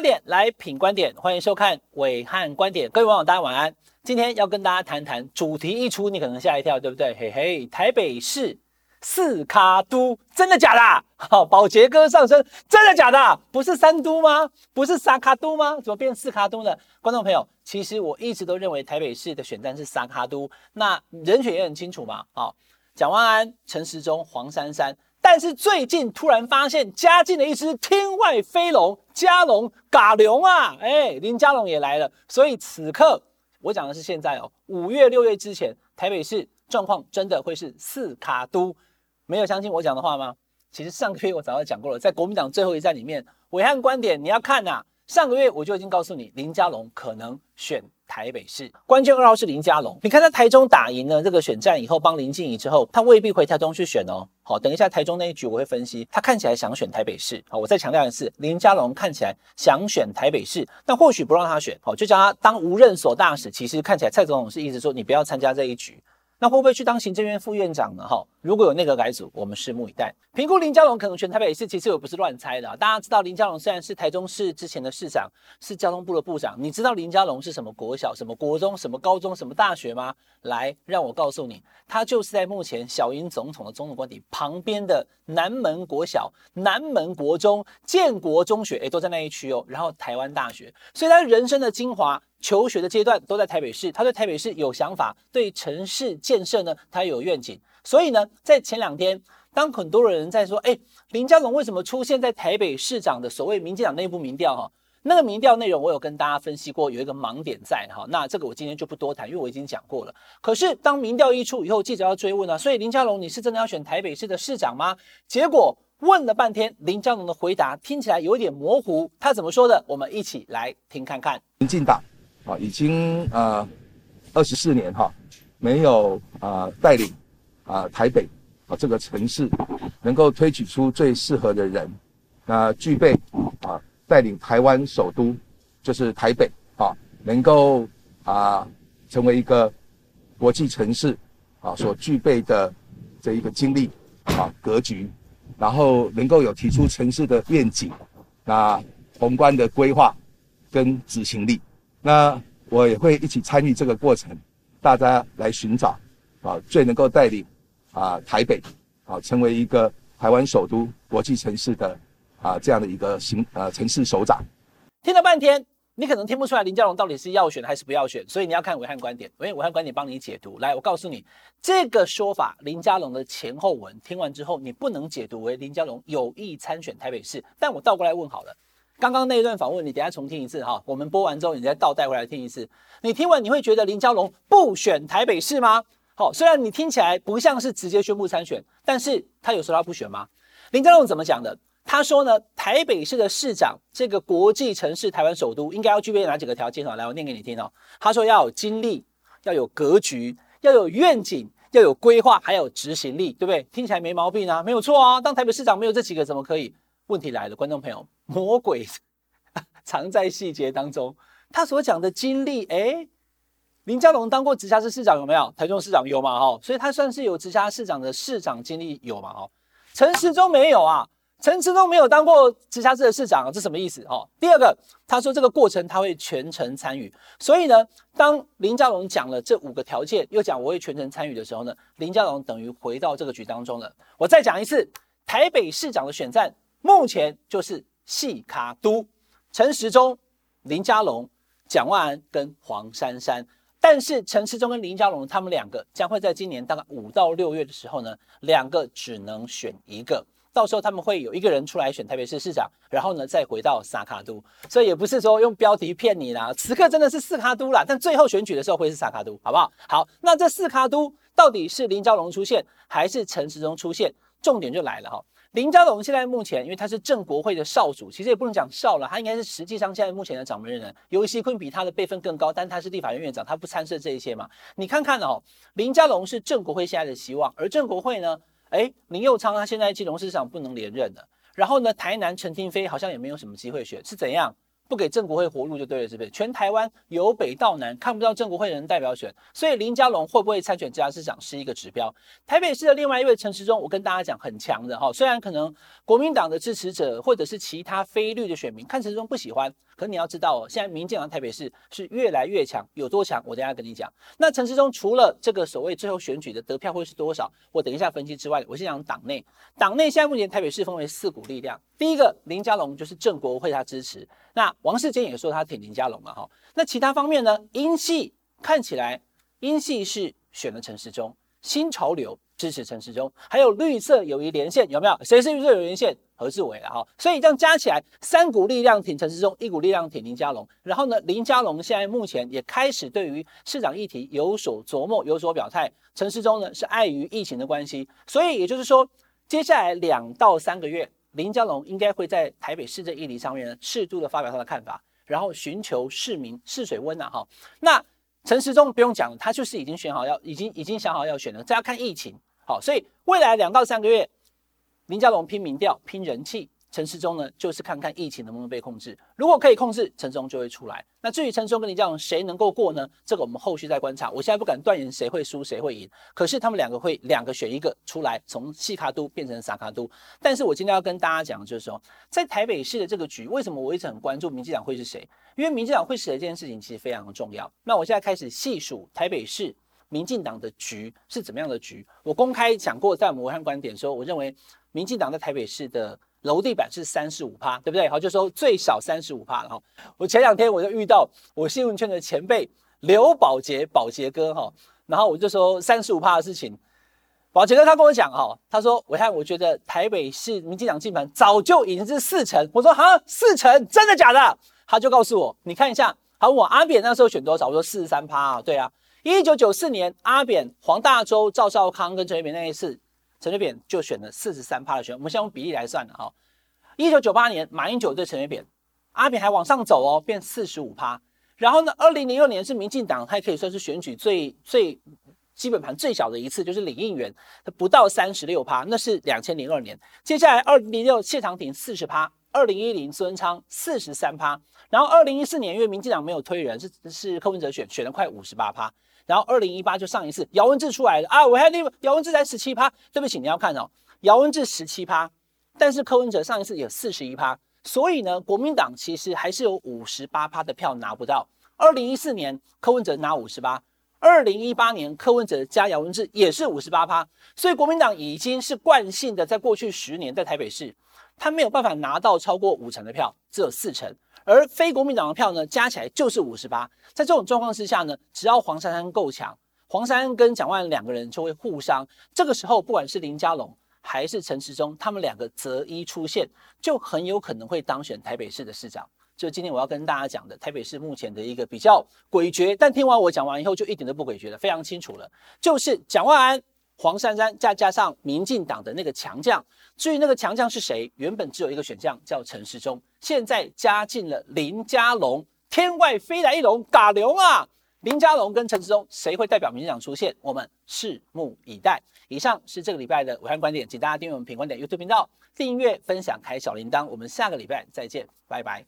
观点来品观点，欢迎收看伟汉观点。各位网友，大家晚安。今天要跟大家谈谈主题一出，你可能吓一跳，对不对？嘿嘿，台北市四卡都，真的假的？好，宝杰哥上身，真的假的？不是三都吗？不是三卡都吗？怎么变四卡都呢？观众朋友，其实我一直都认为台北市的选战是三卡都，那人选也很清楚嘛。好，蒋万安、陈时中、黄珊珊。但是最近突然发现加进了一只天外飞龙，加龙嘎龙啊！哎，林加龙也来了。所以此刻我讲的是现在哦，五月六月之前，台北市状况真的会是四卡都？没有相信我讲的话吗？其实上个月我早就讲过了，在国民党最后一战里面，伟汉观点你要看呐、啊。上个月我就已经告诉你，林佳龙可能选。台北市关键二号是林佳龙，你看他台中打赢了这个选战以后，帮林静怡之后，他未必回台中去选哦。好，等一下台中那一局我会分析，他看起来想选台北市。好，我再强调一次，林佳龙看起来想选台北市，但或许不让他选，好，就叫他当无任所大使。其实看起来蔡总统是一直说你不要参加这一局。那会不会去当行政院副院长呢？哈，如果有内阁改组，我们拭目以待。评估林佳龙可能选台北市，其实我不是乱猜的。大家知道林佳龙虽然是台中市之前的市长，是交通部的部长，你知道林佳龙是什么国小、什么国中、什么高中、什么大学吗？来，让我告诉你，他就是在目前小英总统的总统官邸旁边的南门国小、南门国中、建国中学，诶，都在那一区哦。然后台湾大学，所以他人生的精华。求学的阶段都在台北市，他对台北市有想法，对城市建设呢，他有愿景。所以呢，在前两天，当很多人在说，哎，林佳龙为什么出现在台北市长的所谓民进党内部民调？哈，那个民调内容我有跟大家分析过，有一个盲点在哈。那这个我今天就不多谈，因为我已经讲过了。可是当民调一出以后，记者要追问啊，所以林佳龙你是真的要选台北市的市长吗？结果问了半天，林佳龙的回答听起来有点模糊，他怎么说的？我们一起来听看看。民进党。啊，已经呃二十四年哈，没有啊带领啊台北啊这个城市能够推举出最适合的人，那具备啊带领台湾首都就是台北啊，能够啊成为一个国际城市啊所具备的这一个经历啊格局，然后能够有提出城市的愿景，那宏观的规划跟执行力。那我也会一起参与这个过程，大家来寻找啊最能够带领啊台北啊成为一个台湾首都国际城市的啊这样的一个行呃城市首长。听了半天，你可能听不出来林佳龙到底是要选还是不要选，所以你要看武汉观点，因为武汉观点帮你解读。来，我告诉你这个说法，林佳龙的前后文听完之后，你不能解读为林佳龙有意参选台北市。但我倒过来问好了。刚刚那一段访问，你等下重听一次哈。我们播完之后，你再倒带回来听一次。你听完，你会觉得林佳龙不选台北市吗？好，虽然你听起来不像是直接宣布参选，但是他有说他不选吗？林佳龙怎么讲的？他说呢，台北市的市长这个国际城市、台湾首都，应该要具备哪几个条件？好，来，我念给你听哦。他说要有经历，要有格局，要有愿景，要有规划，还有执行力，对不对？听起来没毛病啊，没有错啊。当台北市长没有这几个，怎么可以？问题来了，观众朋友，魔鬼 藏在细节当中。他所讲的经历，诶，林佳龙当过直辖市市长有没有？台中市长有嘛？哈，所以他算是有直辖市长的市长经历有嘛？哈，陈时中没有啊，陈时中没有当过直辖市的市长，这什么意思？哈，第二个，他说这个过程他会全程参与。所以呢，当林佳龙讲了这五个条件，又讲我会全程参与的时候呢，林佳龙等于回到这个局当中了。我再讲一次，台北市长的选战。目前就是四卡都陈时中、林佳龙、蒋万安跟黄珊珊，但是陈时中跟林佳龙他们两个将会在今年大概五到六月的时候呢，两个只能选一个，到时候他们会有一个人出来选台北市市长，然后呢再回到三卡都，所以也不是说用标题骗你啦，此刻真的是四卡都啦，但最后选举的时候会是三卡都，好不好？好，那这四卡都到底是林佳龙出现还是陈时中出现？重点就来了哈。林佳龙现在目前，因为他是正国会的少主，其实也不能讲少了，他应该是实际上现在目前的掌门人。游锡堃比他的辈分更高，但他是立法院院长，他不参涉这一些嘛？你看看哦，林佳龙是正国会现在的希望，而正国会呢，哎，林佑昌他现在金融市长不能连任了，然后呢，台南陈廷飞好像也没有什么机会选，是怎样？不给正国会活路就对了，是不是？全台湾由北到南看不到正国会人代表选，所以林佳龙会不会参选直辖市长是一个指标。台北市的另外一位陈时中，我跟大家讲很强的哈，虽然可能国民党的支持者或者是其他非绿的选民看陈时中不喜欢，可你要知道哦，现在民进党台北市是越来越强，有多强？我等下跟你讲。那陈时中除了这个所谓最后选举的得票会是多少，我等一下分析之外，我先讲党内。党内现在目前台北市分为四股力量，第一个林佳龙就是郑国会他支持，那王世坚也说他挺林佳龙嘛哈。那其他方面呢？英系看起来英系是选了陈时中，新潮流。支持陈时中，还有绿色友谊连线有没有？谁是绿色友谊连线？何志伟了哈。所以这样加起来，三股力量挺陈时中，一股力量挺林佳龙。然后呢，林佳龙现在目前也开始对于市长议题有所琢磨，有所表态。陈时中呢是碍于疫情的关系，所以也就是说，接下来两到三个月，林佳龙应该会在台北市政议题上面呢适度的发表他的看法，然后寻求市民试水温呐哈。那陈时中不用讲了，他就是已经选好要，已经已经想好要选了，这要看疫情。好，所以未来两到三个月，林佳龙拼民调、拼人气，陈时中呢就是看看疫情能不能被控制。如果可以控制，陈时中就会出来。那至于陈时中跟你讲谁能够过呢？这个我们后续再观察。我现在不敢断言谁会输谁会赢，可是他们两个会两个选一个出来，从细卡都变成撒卡都。但是我今天要跟大家讲的就是说，在台北市的这个局，为什么我一直很关注民进党会是谁？因为民进党会是谁这件事情其实非常的重要。那我现在开始细数台北市。民进党的局是怎么样的局？我公开讲过，在我们暐瀚观点说，我认为民进党在台北市的楼地板是三十五趴，对不对？好，就说最少三十五趴了哈。我前两天我就遇到我新闻圈的前辈刘宝杰，宝杰哥哈，然后我就说三十五趴的事情，宝杰哥他跟我讲哈，他说我看，我觉得台北市民进党基本上早就已经是四成。我说哈，四成真的假的？他就告诉我，你看一下，好，我阿扁那时候选多少？我说四十三趴啊，对啊。一九九四年，阿扁、黄大洲、赵少康跟陈水扁那一次，陈水扁就选了四十三趴的选。我们先用比例来算了哈。一九九八年，马英九对陈水扁，阿扁还往上走哦，变四十五趴。然后呢，二零零六年是民进党，他可以算是选举最最基本盘最小的一次，就是领应援，不到三十六趴，那是两千零二年。接下来二零零六谢长廷四十趴，二零一零孙昌四十三趴，然后二零一四年因为民进党没有推人，是是柯文哲选，选了快五十八趴。然后二零一八就上一次姚文智出来了啊，我还那个姚文智才十七趴，对不起，你要看哦，姚文智十七趴，但是柯文哲上一次有四十一趴，所以呢，国民党其实还是有五十八趴的票拿不到。二零一四年柯文哲拿五十八，二零一八年柯文哲加姚文智也是五十八趴，所以国民党已经是惯性的在过去十年在台北市，他没有办法拿到超过五成的票，只有四成。而非国民党的票呢，加起来就是五十八。在这种状况之下呢，只要黄珊珊够强，黄珊珊跟蒋万安两个人就会互伤。这个时候，不管是林佳龙还是陈时中，他们两个择一出现，就很有可能会当选台北市的市长。就今天我要跟大家讲的，台北市目前的一个比较诡谲，但听完我讲完以后，就一点都不诡谲了，非常清楚了，就是蒋万安。黄珊珊再加上民进党的那个强将，至于那个强将是谁，原本只有一个选项叫陈时中，现在加进了林佳龙，天外飞来一龙，嘎龙啊！林佳龙跟陈时中谁会代表民进党出现？我们拭目以待。以上是这个礼拜的武汉观点，请大家订阅我们品观点 YouTube 频道，订阅、分享、开小铃铛。我们下个礼拜再见，拜拜。